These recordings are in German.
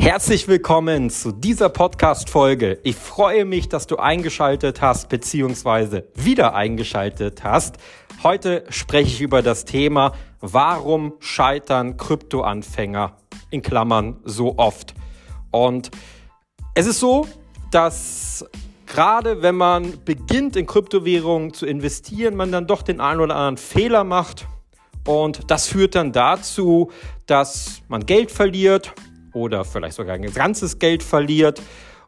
Herzlich willkommen zu dieser Podcast-Folge. Ich freue mich, dass du eingeschaltet hast, beziehungsweise wieder eingeschaltet hast. Heute spreche ich über das Thema, warum scheitern Kryptoanfänger in Klammern so oft. Und es ist so, dass gerade wenn man beginnt in Kryptowährungen zu investieren, man dann doch den einen oder anderen Fehler macht. Und das führt dann dazu, dass man Geld verliert, oder vielleicht sogar ein ganzes Geld verliert.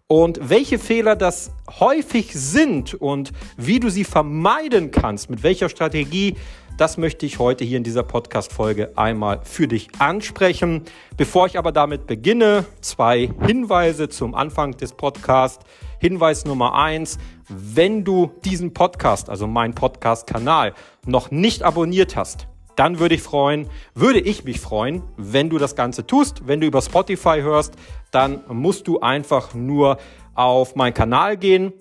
Und welche Fehler das häufig sind und wie du sie vermeiden kannst, mit welcher Strategie, das möchte ich heute hier in dieser Podcast-Folge einmal für dich ansprechen. Bevor ich aber damit beginne, zwei Hinweise zum Anfang des Podcasts. Hinweis Nummer eins, wenn du diesen Podcast, also meinen Podcast-Kanal, noch nicht abonniert hast, dann würde ich freuen, würde ich mich freuen, wenn du das Ganze tust. Wenn du über Spotify hörst, dann musst du einfach nur auf meinen Kanal gehen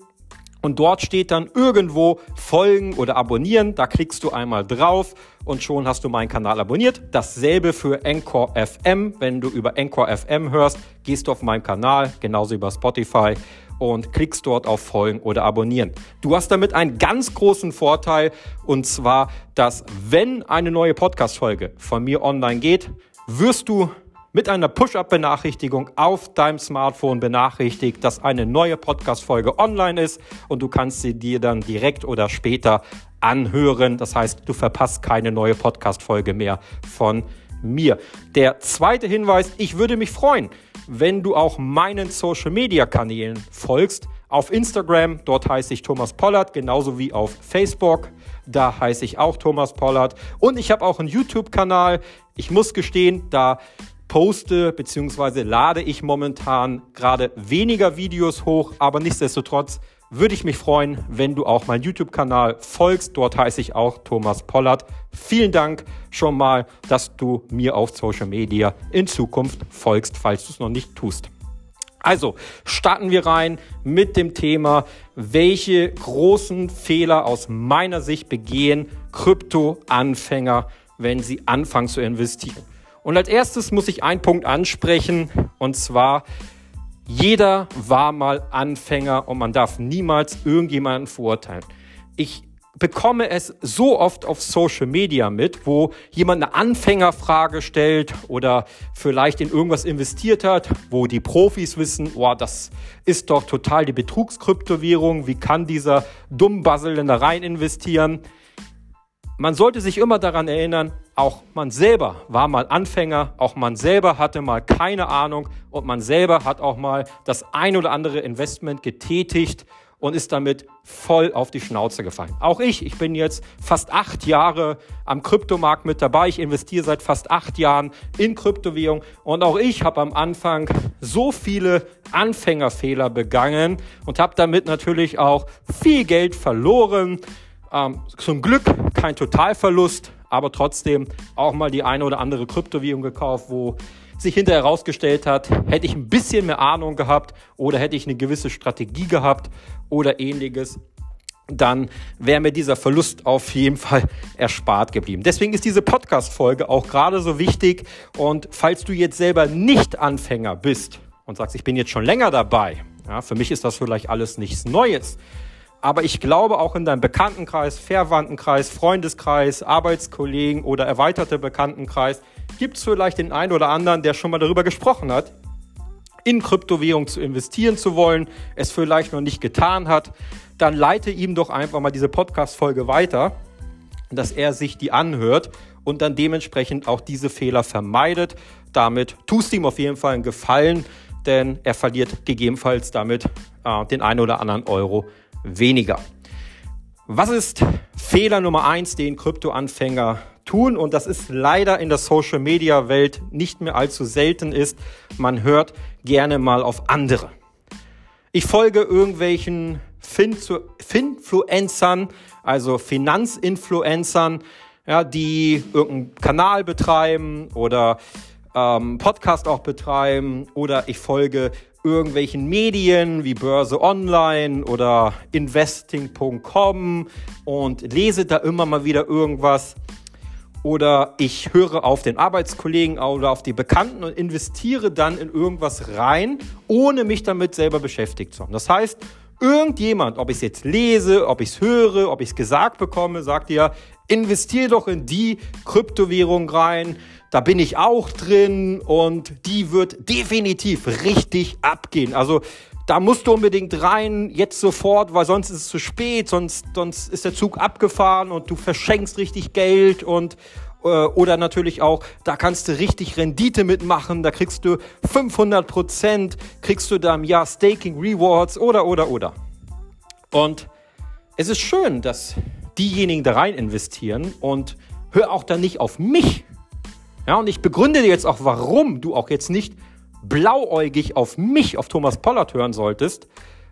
und dort steht dann irgendwo folgen oder abonnieren. Da klickst du einmal drauf und schon hast du meinen Kanal abonniert. Dasselbe für Encore FM. Wenn du über Encore FM hörst, gehst du auf meinen Kanal, genauso über Spotify und klickst dort auf Folgen oder Abonnieren. Du hast damit einen ganz großen Vorteil und zwar, dass wenn eine neue Podcast-Folge von mir online geht, wirst du mit einer Push-up-Benachrichtigung auf deinem Smartphone benachrichtigt, dass eine neue Podcast-Folge online ist und du kannst sie dir dann direkt oder später anhören. Das heißt, du verpasst keine neue Podcast-Folge mehr von mir. Der zweite Hinweis, ich würde mich freuen, wenn du auch meinen Social Media Kanälen folgst. Auf Instagram, dort heiße ich Thomas Pollard, genauso wie auf Facebook. Da heiße ich auch Thomas Pollard. Und ich habe auch einen YouTube-Kanal. Ich muss gestehen, da poste bzw. lade ich momentan gerade weniger Videos hoch, aber nichtsdestotrotz würde ich mich freuen, wenn du auch meinen YouTube-Kanal folgst. Dort heiße ich auch Thomas Pollard. Vielen Dank schon mal, dass du mir auf Social Media in Zukunft folgst, falls du es noch nicht tust. Also starten wir rein mit dem Thema, welche großen Fehler aus meiner Sicht begehen Krypto-Anfänger, wenn sie anfangen zu investieren. Und als erstes muss ich einen Punkt ansprechen, und zwar jeder war mal Anfänger und man darf niemals irgendjemanden verurteilen. Ich bekomme es so oft auf Social Media mit, wo jemand eine Anfängerfrage stellt oder vielleicht in irgendwas investiert hat, wo die Profis wissen, oh, das ist doch total die Betrugskryptowährung, wie kann dieser Dummbassel denn da rein investieren? Man sollte sich immer daran erinnern, auch man selber war mal Anfänger, auch man selber hatte mal keine Ahnung und man selber hat auch mal das ein oder andere Investment getätigt und ist damit voll auf die Schnauze gefallen. Auch ich, ich bin jetzt fast acht Jahre am Kryptomarkt mit dabei. Ich investiere seit fast acht Jahren in Kryptowährung und auch ich habe am Anfang so viele Anfängerfehler begangen und habe damit natürlich auch viel Geld verloren. Ähm, zum Glück kein Totalverlust, aber trotzdem auch mal die eine oder andere Kryptowährung gekauft, wo sich hinterher herausgestellt hat, hätte ich ein bisschen mehr Ahnung gehabt oder hätte ich eine gewisse Strategie gehabt oder ähnliches, dann wäre mir dieser Verlust auf jeden Fall erspart geblieben. Deswegen ist diese Podcast-Folge auch gerade so wichtig. Und falls du jetzt selber nicht Anfänger bist und sagst, ich bin jetzt schon länger dabei, ja, für mich ist das vielleicht alles nichts Neues, aber ich glaube auch in deinem Bekanntenkreis, Verwandtenkreis, Freundeskreis, Arbeitskollegen oder erweiterte Bekanntenkreis gibt es vielleicht den einen oder anderen, der schon mal darüber gesprochen hat, in Kryptowährung zu investieren zu wollen, es vielleicht noch nicht getan hat. Dann leite ihm doch einfach mal diese Podcast-Folge weiter, dass er sich die anhört und dann dementsprechend auch diese Fehler vermeidet. Damit tust du ihm auf jeden Fall einen Gefallen, denn er verliert gegebenenfalls damit äh, den einen oder anderen Euro weniger. Was ist Fehler Nummer eins, den Kryptoanfänger tun? Und das ist leider in der Social Media Welt nicht mehr allzu selten ist. Man hört gerne mal auf andere. Ich folge irgendwelchen Finfluencern, also Finanzinfluencern, ja, die irgendeinen Kanal betreiben oder ähm, Podcast auch betreiben oder ich folge irgendwelchen Medien wie Börse Online oder investing.com und lese da immer mal wieder irgendwas. oder ich höre auf den Arbeitskollegen oder auf die Bekannten und investiere dann in irgendwas rein, ohne mich damit selber beschäftigt zu haben. Das heißt, irgendjemand, ob ich es jetzt lese, ob ich es höre, ob ich es gesagt bekomme, sagt dir, investiere doch in die Kryptowährung rein, da bin ich auch drin und die wird definitiv richtig abgehen. Also da musst du unbedingt rein, jetzt sofort, weil sonst ist es zu spät, sonst, sonst ist der Zug abgefahren und du verschenkst richtig Geld und äh, oder natürlich auch, da kannst du richtig Rendite mitmachen, da kriegst du 500 Prozent, kriegst du da im Jahr Staking Rewards oder oder oder. Und es ist schön, dass diejenigen da rein investieren und hör auch dann nicht auf mich. Ja, und ich begründe dir jetzt auch, warum du auch jetzt nicht blauäugig auf mich, auf Thomas Pollard hören solltest,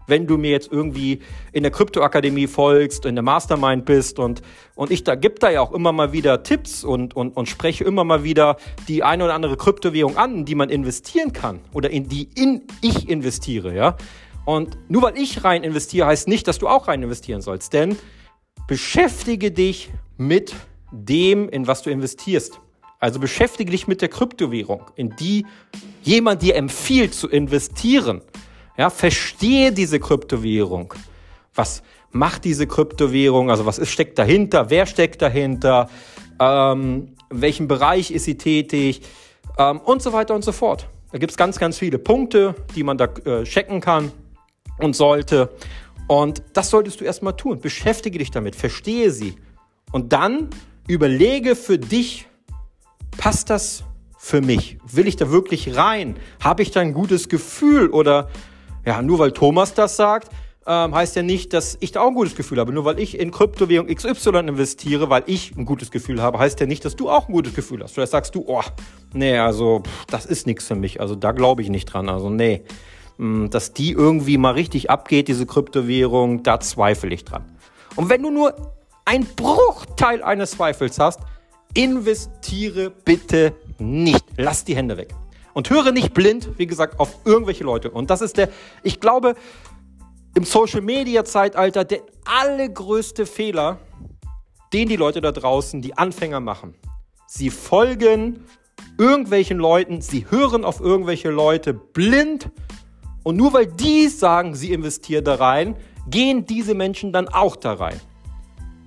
wenn du mir jetzt irgendwie in der Kryptoakademie folgst, in der Mastermind bist und, und ich da gebe da ja auch immer mal wieder Tipps und, und, und spreche immer mal wieder die eine oder andere Kryptowährung an, in die man investieren kann oder in die in ich investiere, ja. Und nur weil ich rein investiere, heißt nicht, dass du auch rein investieren sollst, denn beschäftige dich mit dem, in was du investierst. Also beschäftige dich mit der Kryptowährung, in die jemand dir empfiehlt zu investieren. Ja, verstehe diese Kryptowährung. Was macht diese Kryptowährung? Also was ist, steckt dahinter? Wer steckt dahinter? Ähm, in welchem Bereich ist sie tätig? Ähm, und so weiter und so fort. Da gibt es ganz, ganz viele Punkte, die man da äh, checken kann und sollte. Und das solltest du erstmal tun. Beschäftige dich damit, verstehe sie. Und dann überlege für dich, passt das für mich? Will ich da wirklich rein? Habe ich da ein gutes Gefühl? Oder ja, nur weil Thomas das sagt, ähm, heißt ja nicht, dass ich da auch ein gutes Gefühl habe. Nur weil ich in Kryptowährung XY investiere, weil ich ein gutes Gefühl habe, heißt ja nicht, dass du auch ein gutes Gefühl hast. Vielleicht sagst du, oh, nee, also pff, das ist nichts für mich. Also da glaube ich nicht dran. Also nee, dass die irgendwie mal richtig abgeht, diese Kryptowährung, da zweifle ich dran. Und wenn du nur ein Bruchteil eines Zweifels hast, investiere bitte nicht. Lass die Hände weg. Und höre nicht blind, wie gesagt, auf irgendwelche Leute. Und das ist der, ich glaube, im Social Media Zeitalter der allergrößte Fehler, den die Leute da draußen, die Anfänger machen. Sie folgen irgendwelchen Leuten, sie hören auf irgendwelche Leute blind und nur weil die sagen, sie investieren da rein, gehen diese Menschen dann auch da rein.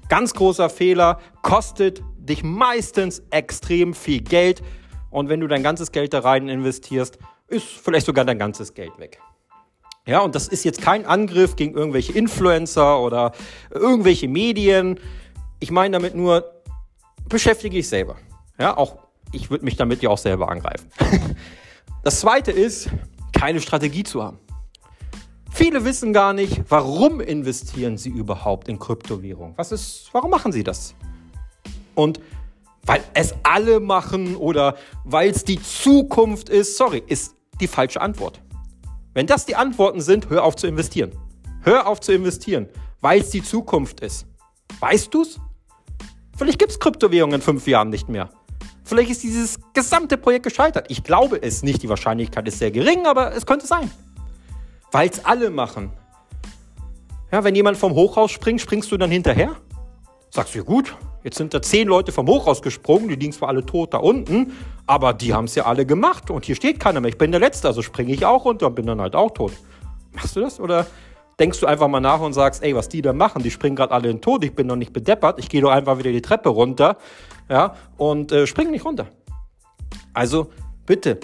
Ganz großer Fehler, kostet dich meistens extrem viel Geld. Und wenn du dein ganzes Geld da rein investierst, ist vielleicht sogar dein ganzes Geld weg. Ja, und das ist jetzt kein Angriff gegen irgendwelche Influencer oder irgendwelche Medien. Ich meine damit nur, beschäftige dich selber. Ja, auch ich würde mich damit ja auch selber angreifen. Das zweite ist, keine Strategie zu haben. Viele wissen gar nicht, warum investieren sie überhaupt in Kryptowährung. Was ist, warum machen sie das? Und weil es alle machen oder weil es die Zukunft ist, sorry, ist die falsche Antwort. Wenn das die Antworten sind, hör auf zu investieren. Hör auf zu investieren, weil es die Zukunft ist. Weißt du's? Vielleicht gibt es Kryptowährungen in fünf Jahren nicht mehr. Vielleicht ist dieses gesamte Projekt gescheitert. Ich glaube es nicht. Die Wahrscheinlichkeit ist sehr gering, aber es könnte sein. Weil es alle machen. Ja, wenn jemand vom Hochhaus springt, springst du dann hinterher? Sagst du, ja gut, jetzt sind da zehn Leute vom Hochhaus gesprungen, die liegen zwar alle tot da unten, aber die haben es ja alle gemacht und hier steht keiner mehr. Ich bin der Letzte, also springe ich auch runter und bin dann halt auch tot. Machst du das? Oder denkst du einfach mal nach und sagst, ey, was die da machen, die springen gerade alle in den Tod, ich bin noch nicht bedeppert, ich gehe doch einfach wieder die Treppe runter, ja, und äh, spring nicht runter. Also bitte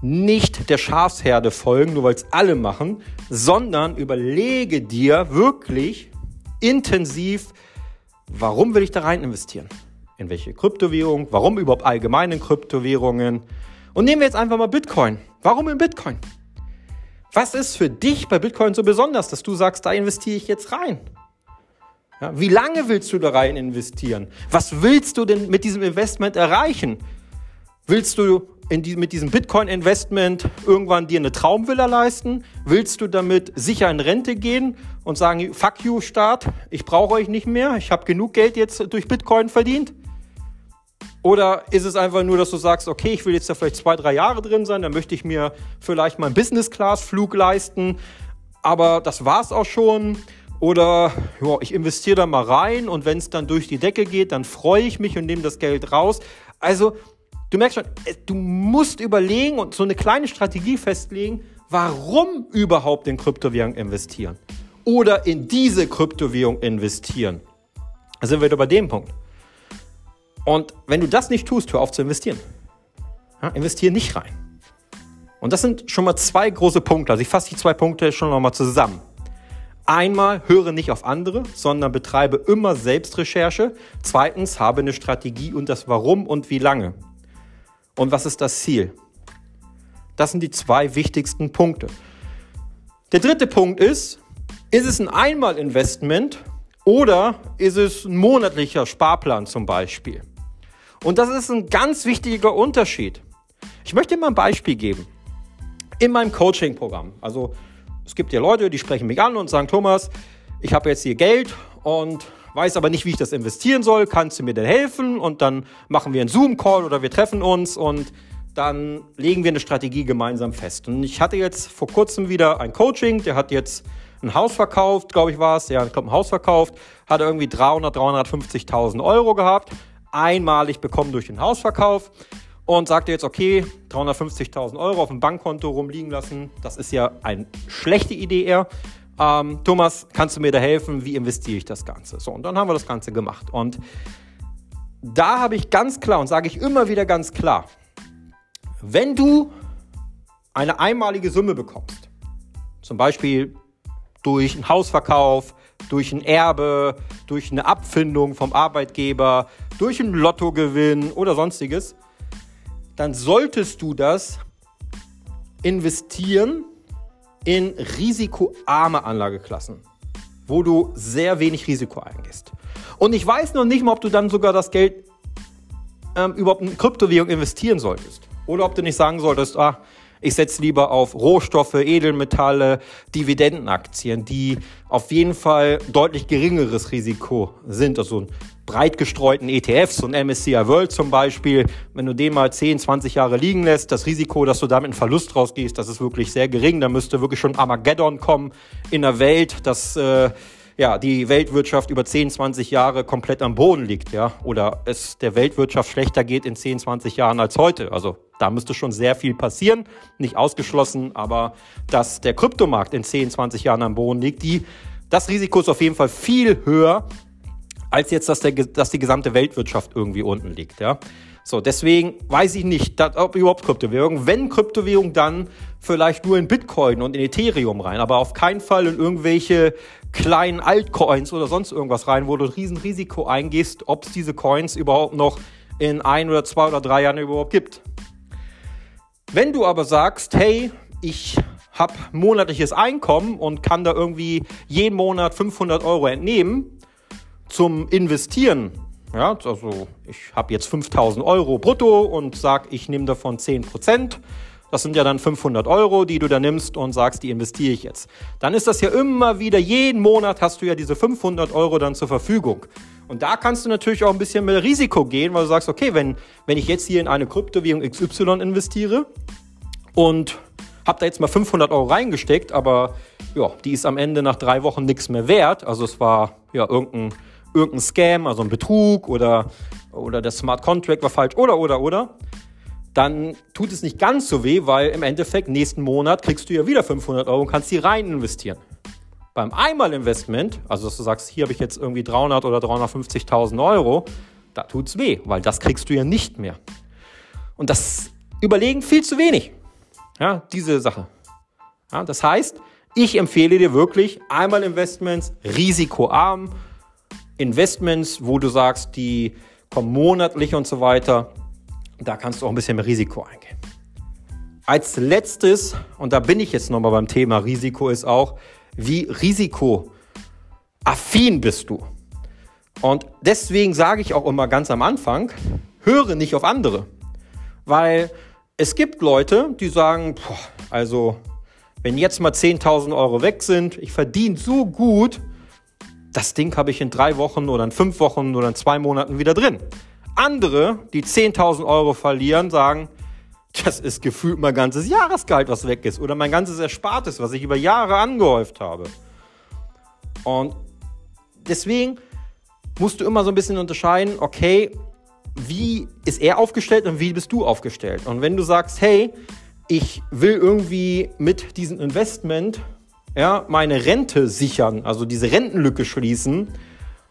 nicht der Schafsherde folgen, nur weil es alle machen, sondern überlege dir wirklich intensiv, warum will ich da rein investieren? In welche Kryptowährung? Warum überhaupt allgemeine Kryptowährungen? Und nehmen wir jetzt einfach mal Bitcoin. Warum in Bitcoin? Was ist für dich bei Bitcoin so besonders, dass du sagst, da investiere ich jetzt rein? Ja, wie lange willst du da rein investieren? Was willst du denn mit diesem Investment erreichen? Willst du die, mit diesem Bitcoin-Investment irgendwann dir eine Traumvilla leisten? Willst du damit sicher in Rente gehen und sagen, fuck you Staat, ich brauche euch nicht mehr, ich habe genug Geld jetzt durch Bitcoin verdient? Oder ist es einfach nur, dass du sagst, okay, ich will jetzt da vielleicht zwei, drei Jahre drin sein, dann möchte ich mir vielleicht mal einen Business-Class-Flug leisten, aber das war's auch schon Oder ja, ich investiere da mal rein und wenn es dann durch die Decke geht, dann freue ich mich und nehme das Geld raus. Also du merkst schon, du musst überlegen und so eine kleine Strategie festlegen, warum überhaupt in Kryptowährung investieren oder in diese Kryptowährung investieren. Da sind wir wieder bei dem Punkt. Und wenn du das nicht tust, hör auf zu investieren. Ja, investiere nicht rein. Und das sind schon mal zwei große Punkte. Also ich fasse die zwei Punkte schon noch mal zusammen. Einmal höre nicht auf andere, sondern betreibe immer Selbstrecherche. Zweitens habe eine Strategie und das Warum und wie lange. Und was ist das Ziel? Das sind die zwei wichtigsten Punkte. Der dritte Punkt ist, ist es ein Einmalinvestment oder ist es ein monatlicher Sparplan zum Beispiel? Und das ist ein ganz wichtiger Unterschied. Ich möchte dir mal ein Beispiel geben. In meinem Coaching-Programm, also es gibt ja Leute, die sprechen mich an und sagen, Thomas, ich habe jetzt hier Geld und weiß aber nicht, wie ich das investieren soll. Kannst du mir denn helfen? Und dann machen wir einen Zoom-Call oder wir treffen uns und dann legen wir eine Strategie gemeinsam fest. Und ich hatte jetzt vor kurzem wieder ein Coaching, der hat jetzt ein Haus verkauft, glaube ich war es, ja, ich glaube ein Haus verkauft, hat irgendwie 300, 350.000 Euro gehabt, einmalig bekommen durch den Hausverkauf und sagte jetzt, okay, 350.000 Euro auf dem Bankkonto rumliegen lassen, das ist ja eine schlechte Idee eher. Ähm, Thomas, kannst du mir da helfen? Wie investiere ich das Ganze? So, und dann haben wir das Ganze gemacht. Und da habe ich ganz klar und sage ich immer wieder ganz klar, wenn du eine einmalige Summe bekommst, zum Beispiel durch einen Hausverkauf, durch ein Erbe, durch eine Abfindung vom Arbeitgeber, durch einen Lottogewinn oder sonstiges, dann solltest du das investieren in risikoarme Anlageklassen, wo du sehr wenig Risiko eingehst. Und ich weiß noch nicht mal, ob du dann sogar das Geld ähm, überhaupt in Kryptowährung investieren solltest. Oder ob du nicht sagen solltest, ah, ich setze lieber auf Rohstoffe, Edelmetalle, Dividendenaktien, die auf jeden Fall deutlich geringeres Risiko sind. Also ein breit gestreuten ETFs, ein MSCI World zum Beispiel, wenn du den mal 10, 20 Jahre liegen lässt, das Risiko, dass du damit einen Verlust rausgehst, das ist wirklich sehr gering. Da müsste wirklich schon Armageddon kommen in der Welt, dass äh, ja, die Weltwirtschaft über 10, 20 Jahre komplett am Boden liegt, ja, oder es der Weltwirtschaft schlechter geht in 10, 20 Jahren als heute. Also da müsste schon sehr viel passieren, nicht ausgeschlossen, aber dass der Kryptomarkt in 10, 20 Jahren am Boden liegt, die, das Risiko ist auf jeden Fall viel höher, als jetzt, dass, der, dass die gesamte Weltwirtschaft irgendwie unten liegt. Ja? So, deswegen weiß ich nicht, dass, ob überhaupt Kryptowährung. Wenn Kryptowährung, dann vielleicht nur in Bitcoin und in Ethereum rein, aber auf keinen Fall in irgendwelche kleinen Altcoins oder sonst irgendwas rein, wo du ein Riesenrisiko eingehst, ob es diese Coins überhaupt noch in ein oder zwei oder drei Jahren überhaupt gibt. Wenn du aber sagst, hey, ich habe monatliches Einkommen und kann da irgendwie jeden Monat 500 Euro entnehmen zum Investieren, ja, also ich habe jetzt 5000 Euro brutto und sag, ich nehme davon 10 Prozent. Das sind ja dann 500 Euro, die du da nimmst und sagst, die investiere ich jetzt. Dann ist das ja immer wieder, jeden Monat hast du ja diese 500 Euro dann zur Verfügung. Und da kannst du natürlich auch ein bisschen mehr Risiko gehen, weil du sagst, okay, wenn, wenn ich jetzt hier in eine Kryptowährung XY investiere und habe da jetzt mal 500 Euro reingesteckt, aber ja, die ist am Ende nach drei Wochen nichts mehr wert. Also es war ja irgendein, irgendein Scam, also ein Betrug oder, oder der Smart Contract war falsch oder, oder, oder. Dann tut es nicht ganz so weh, weil im Endeffekt nächsten Monat kriegst du ja wieder 500 Euro und kannst die rein investieren. Beim Einmalinvestment, also dass du sagst, hier habe ich jetzt irgendwie 300 oder 350.000 Euro, da tut es weh, weil das kriegst du ja nicht mehr. Und das überlegen viel zu wenig. Ja, diese Sache. Ja, das heißt, ich empfehle dir wirklich Einmalinvestments, risikoarm, Investments, wo du sagst, die kommen monatlich und so weiter. Da kannst du auch ein bisschen mehr Risiko eingehen. Als letztes, und da bin ich jetzt nochmal beim Thema Risiko, ist auch, wie risikoaffin bist du? Und deswegen sage ich auch immer ganz am Anfang, höre nicht auf andere. Weil es gibt Leute, die sagen, boah, also wenn jetzt mal 10.000 Euro weg sind, ich verdiene so gut, das Ding habe ich in drei Wochen oder in fünf Wochen oder in zwei Monaten wieder drin. Andere, die 10.000 Euro verlieren, sagen, das ist gefühlt mein ganzes Jahresgehalt, was weg ist. Oder mein ganzes Erspartes, was ich über Jahre angehäuft habe. Und deswegen musst du immer so ein bisschen unterscheiden, okay, wie ist er aufgestellt und wie bist du aufgestellt? Und wenn du sagst, hey, ich will irgendwie mit diesem Investment ja, meine Rente sichern, also diese Rentenlücke schließen,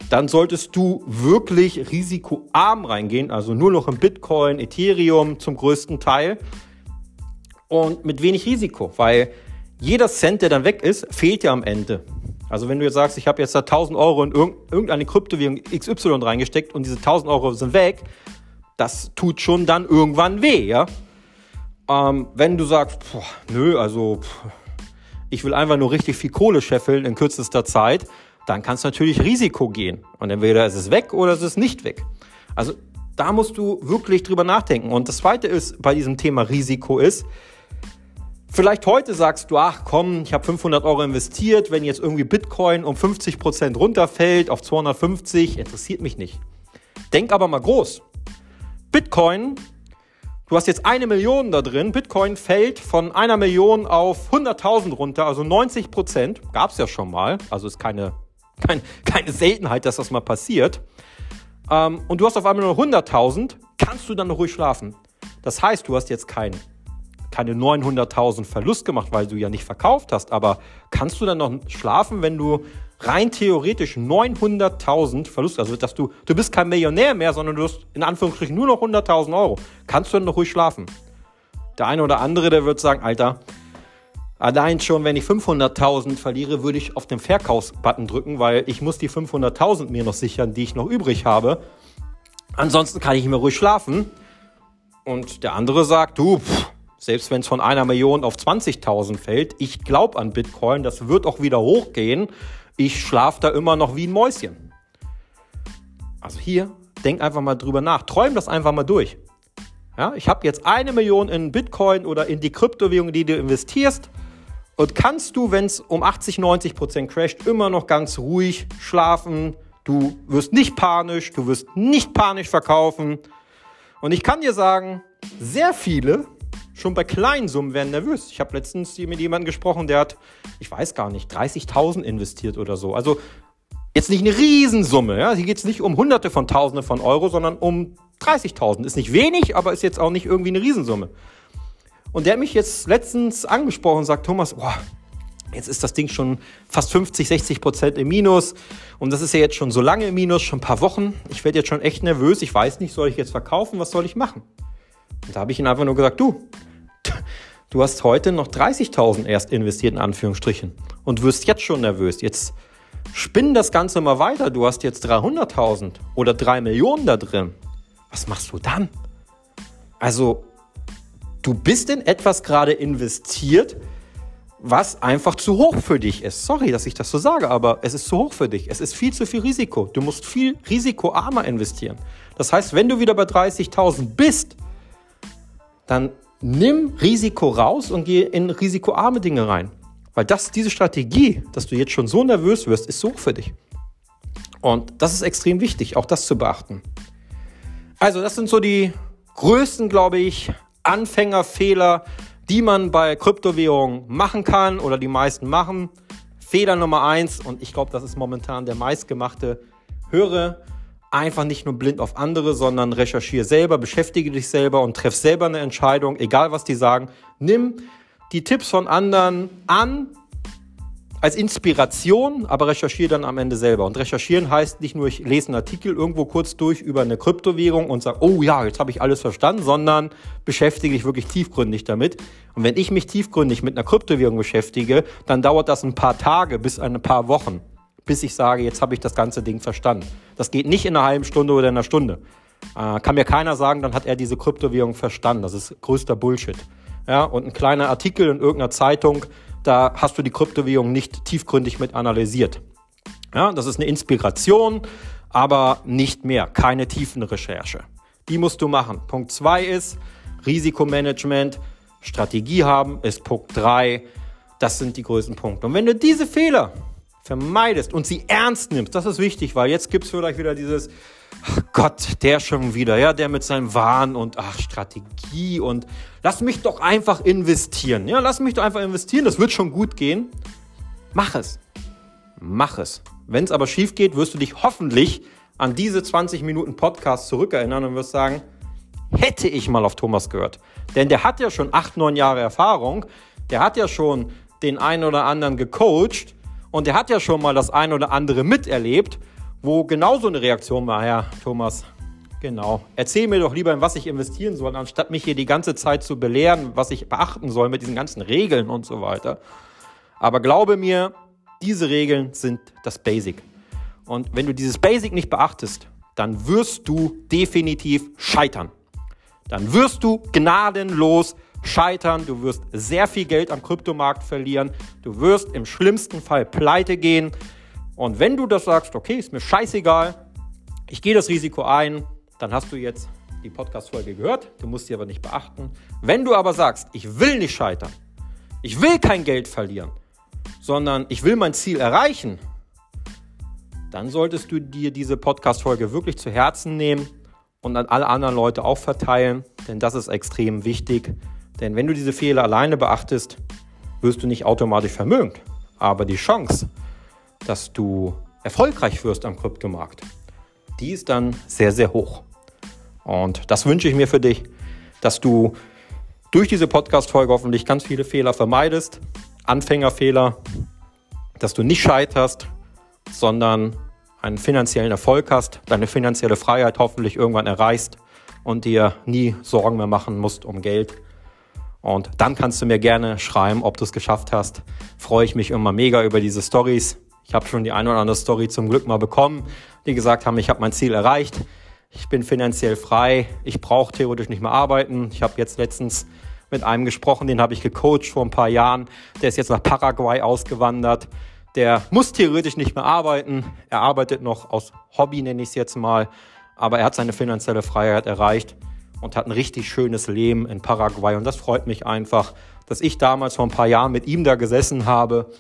dann solltest du wirklich risikoarm reingehen, also nur noch im Bitcoin, Ethereum zum größten Teil und mit wenig Risiko, weil jeder Cent, der dann weg ist, fehlt ja am Ende. Also wenn du jetzt sagst, ich habe jetzt da 1000 Euro in irgendeine Kryptowährung XY reingesteckt und diese 1000 Euro sind weg, das tut schon dann irgendwann weh, ja. Ähm, wenn du sagst, boah, nö, also pff, ich will einfach nur richtig viel Kohle scheffeln in kürzester Zeit, dann kannst du natürlich Risiko gehen. Und entweder ist es weg oder ist es ist nicht weg. Also da musst du wirklich drüber nachdenken. Und das zweite ist bei diesem Thema Risiko ist, vielleicht heute sagst du, ach komm, ich habe 500 Euro investiert, wenn jetzt irgendwie Bitcoin um 50 Prozent runterfällt auf 250, interessiert mich nicht. Denk aber mal groß. Bitcoin Du hast jetzt eine Million da drin. Bitcoin fällt von einer Million auf 100.000 runter, also 90 Prozent. Gab es ja schon mal. Also ist keine, kein, keine Seltenheit, dass das mal passiert. Ähm, und du hast auf einmal nur 100.000. Kannst du dann noch ruhig schlafen? Das heißt, du hast jetzt kein, keine 900.000 Verlust gemacht, weil du ja nicht verkauft hast. Aber kannst du dann noch schlafen, wenn du rein theoretisch 900.000 Verlust, also dass du, du bist kein Millionär mehr, sondern du hast in Anführungsstrichen nur noch 100.000 Euro. Kannst du dann noch ruhig schlafen? Der eine oder andere, der wird sagen, Alter, allein schon, wenn ich 500.000 verliere, würde ich auf den Verkaufsbutton drücken, weil ich muss die 500.000 mir noch sichern, die ich noch übrig habe. Ansonsten kann ich mir ruhig schlafen. Und der andere sagt, du, pff, selbst wenn es von einer Million auf 20.000 fällt, ich glaube an Bitcoin, das wird auch wieder hochgehen ich schlafe da immer noch wie ein Mäuschen. Also hier, denk einfach mal drüber nach. Träum das einfach mal durch. Ja, ich habe jetzt eine Million in Bitcoin oder in die Kryptowährung, die du investierst. Und kannst du, wenn es um 80, 90 Prozent crasht, immer noch ganz ruhig schlafen. Du wirst nicht panisch, du wirst nicht panisch verkaufen. Und ich kann dir sagen, sehr viele schon bei kleinen Summen werden nervös. Ich habe letztens mit jemandem gesprochen, der hat, ich weiß gar nicht, 30.000 investiert oder so. Also jetzt nicht eine Riesensumme. Ja? Hier geht es nicht um Hunderte von Tausende von Euro, sondern um 30.000. Ist nicht wenig, aber ist jetzt auch nicht irgendwie eine Riesensumme. Und der hat mich jetzt letztens angesprochen und sagt, Thomas, boah, jetzt ist das Ding schon fast 50, 60 Prozent im Minus. Und das ist ja jetzt schon so lange im Minus, schon ein paar Wochen. Ich werde jetzt schon echt nervös. Ich weiß nicht, soll ich jetzt verkaufen? Was soll ich machen? Und da habe ich ihm einfach nur gesagt, du, Du hast heute noch 30.000 erst investiert, in Anführungsstrichen, und wirst jetzt schon nervös. Jetzt spinn das Ganze mal weiter. Du hast jetzt 300.000 oder 3 Millionen da drin. Was machst du dann? Also, du bist in etwas gerade investiert, was einfach zu hoch für dich ist. Sorry, dass ich das so sage, aber es ist zu hoch für dich. Es ist viel zu viel Risiko. Du musst viel risikoarmer investieren. Das heißt, wenn du wieder bei 30.000 bist, dann nimm Risiko raus und geh in risikoarme Dinge rein. Weil das, diese Strategie, dass du jetzt schon so nervös wirst, ist so für dich. Und das ist extrem wichtig, auch das zu beachten. Also, das sind so die größten, glaube ich, Anfängerfehler, die man bei Kryptowährungen machen kann oder die meisten machen. Fehler Nummer eins, und ich glaube, das ist momentan der meistgemachte, höre einfach nicht nur blind auf andere, sondern recherchiere selber, beschäftige dich selber und treff selber eine Entscheidung, egal was die sagen. Nimm die Tipps von anderen an als Inspiration, aber recherchiere dann am Ende selber. Und recherchieren heißt nicht nur, ich lese einen Artikel irgendwo kurz durch über eine Kryptowährung und sage, oh ja, jetzt habe ich alles verstanden, sondern beschäftige dich wirklich tiefgründig damit. Und wenn ich mich tiefgründig mit einer Kryptowährung beschäftige, dann dauert das ein paar Tage bis ein paar Wochen bis ich sage, jetzt habe ich das ganze Ding verstanden. Das geht nicht in einer halben Stunde oder in einer Stunde. Äh, kann mir keiner sagen, dann hat er diese Kryptowährung verstanden. Das ist größter Bullshit. Ja, und ein kleiner Artikel in irgendeiner Zeitung, da hast du die Kryptowährung nicht tiefgründig mit analysiert. Ja, das ist eine Inspiration, aber nicht mehr. Keine tiefen Recherche. Die musst du machen. Punkt zwei ist Risikomanagement. Strategie haben ist Punkt drei. Das sind die größten Punkte. Und wenn du diese Fehler vermeidest und sie ernst nimmst, das ist wichtig, weil jetzt gibt es vielleicht wieder dieses, ach Gott, der schon wieder, ja, der mit seinem Wahn und ach, Strategie und lass mich doch einfach investieren. Ja, lass mich doch einfach investieren, das wird schon gut gehen. Mach es. Mach es. Wenn es aber schief geht, wirst du dich hoffentlich an diese 20 Minuten Podcast zurückerinnern und wirst sagen, hätte ich mal auf Thomas gehört. Denn der hat ja schon acht, neun Jahre Erfahrung, der hat ja schon den einen oder anderen gecoacht und der hat ja schon mal das ein oder andere miterlebt, wo genauso eine Reaktion war, ja, Thomas, genau. Erzähl mir doch lieber, in was ich investieren soll, anstatt mich hier die ganze Zeit zu belehren, was ich beachten soll mit diesen ganzen Regeln und so weiter. Aber glaube mir, diese Regeln sind das Basic. Und wenn du dieses Basic nicht beachtest, dann wirst du definitiv scheitern. Dann wirst du gnadenlos scheitern. Du wirst sehr viel Geld am Kryptomarkt verlieren. Du wirst im schlimmsten Fall pleite gehen. Und wenn du das sagst, okay, ist mir scheißegal, ich gehe das Risiko ein, dann hast du jetzt die Podcast-Folge gehört. Du musst sie aber nicht beachten. Wenn du aber sagst, ich will nicht scheitern, ich will kein Geld verlieren, sondern ich will mein Ziel erreichen, dann solltest du dir diese Podcast-Folge wirklich zu Herzen nehmen und an alle anderen Leute auch verteilen, denn das ist extrem wichtig. Denn wenn du diese Fehler alleine beachtest, wirst du nicht automatisch vermögend. Aber die Chance, dass du erfolgreich wirst am Kryptomarkt, die ist dann sehr, sehr hoch. Und das wünsche ich mir für dich, dass du durch diese Podcast-Folge hoffentlich ganz viele Fehler vermeidest, Anfängerfehler, dass du nicht scheiterst, sondern einen finanziellen Erfolg hast, deine finanzielle Freiheit hoffentlich irgendwann erreichst und dir nie Sorgen mehr machen musst um Geld. Und dann kannst du mir gerne schreiben, ob du es geschafft hast. Freue ich mich immer mega über diese Stories. Ich habe schon die eine oder andere Story zum Glück mal bekommen, die gesagt haben, ich habe mein Ziel erreicht. Ich bin finanziell frei. Ich brauche theoretisch nicht mehr arbeiten. Ich habe jetzt letztens mit einem gesprochen, den habe ich gecoacht vor ein paar Jahren. Der ist jetzt nach Paraguay ausgewandert. Der muss theoretisch nicht mehr arbeiten. Er arbeitet noch aus Hobby, nenne ich es jetzt mal. Aber er hat seine finanzielle Freiheit erreicht und hat ein richtig schönes Leben in Paraguay. Und das freut mich einfach, dass ich damals vor ein paar Jahren mit ihm da gesessen habe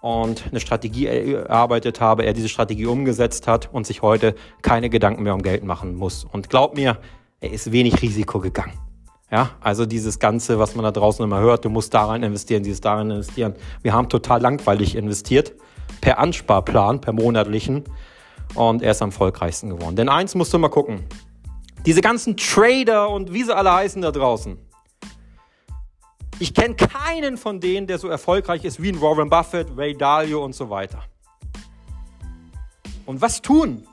und eine Strategie erarbeitet habe, er diese Strategie umgesetzt hat und sich heute keine Gedanken mehr um Geld machen muss. Und glaub mir, er ist wenig Risiko gegangen. Ja, also dieses Ganze, was man da draußen immer hört, du musst daran investieren, dieses daran investieren. Wir haben total langweilig investiert, per Ansparplan, per monatlichen. Und er ist am erfolgreichsten geworden. Denn eins musst du mal gucken. Diese ganzen Trader und wie sie alle heißen da draußen. Ich kenne keinen von denen, der so erfolgreich ist wie ein Warren Buffett, Ray Dalio und so weiter. Und was tun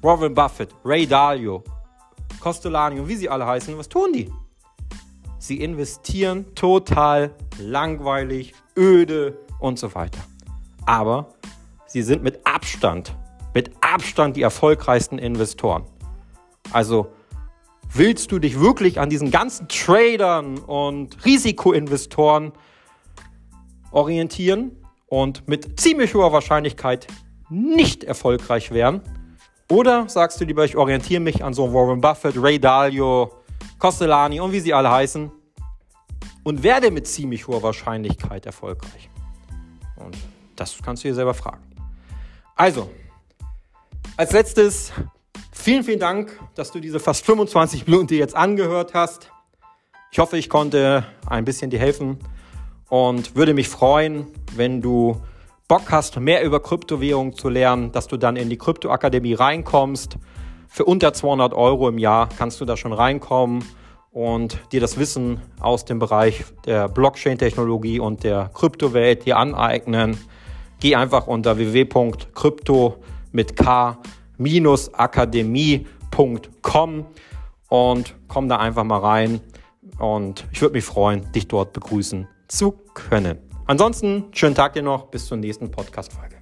Warren Buffett, Ray Dalio, Costolani und wie sie alle heißen? Was tun die? Sie investieren total langweilig, öde und so weiter. Aber sie sind mit Abstand, mit Abstand die erfolgreichsten Investoren. Also willst du dich wirklich an diesen ganzen Tradern und Risikoinvestoren orientieren und mit ziemlich hoher Wahrscheinlichkeit nicht erfolgreich werden? Oder sagst du lieber, ich orientiere mich an so Warren Buffett, Ray Dalio, Costellani und wie sie alle heißen und werde mit ziemlich hoher Wahrscheinlichkeit erfolgreich. Und das kannst du dir selber fragen. Also, als letztes, vielen, vielen Dank, dass du diese fast 25 Minuten dir jetzt angehört hast. Ich hoffe, ich konnte ein bisschen dir helfen und würde mich freuen, wenn du Bock hast, mehr über Kryptowährungen zu lernen, dass du dann in die Kryptoakademie reinkommst für unter 200 Euro im Jahr kannst du da schon reinkommen und dir das Wissen aus dem Bereich der Blockchain-Technologie und der Kryptowelt dir aneignen. Geh einfach unter www.krypto mit k-akademie.com und komm da einfach mal rein. Und ich würde mich freuen, dich dort begrüßen zu können. Ansonsten schönen Tag dir noch, bis zur nächsten Podcast-Folge.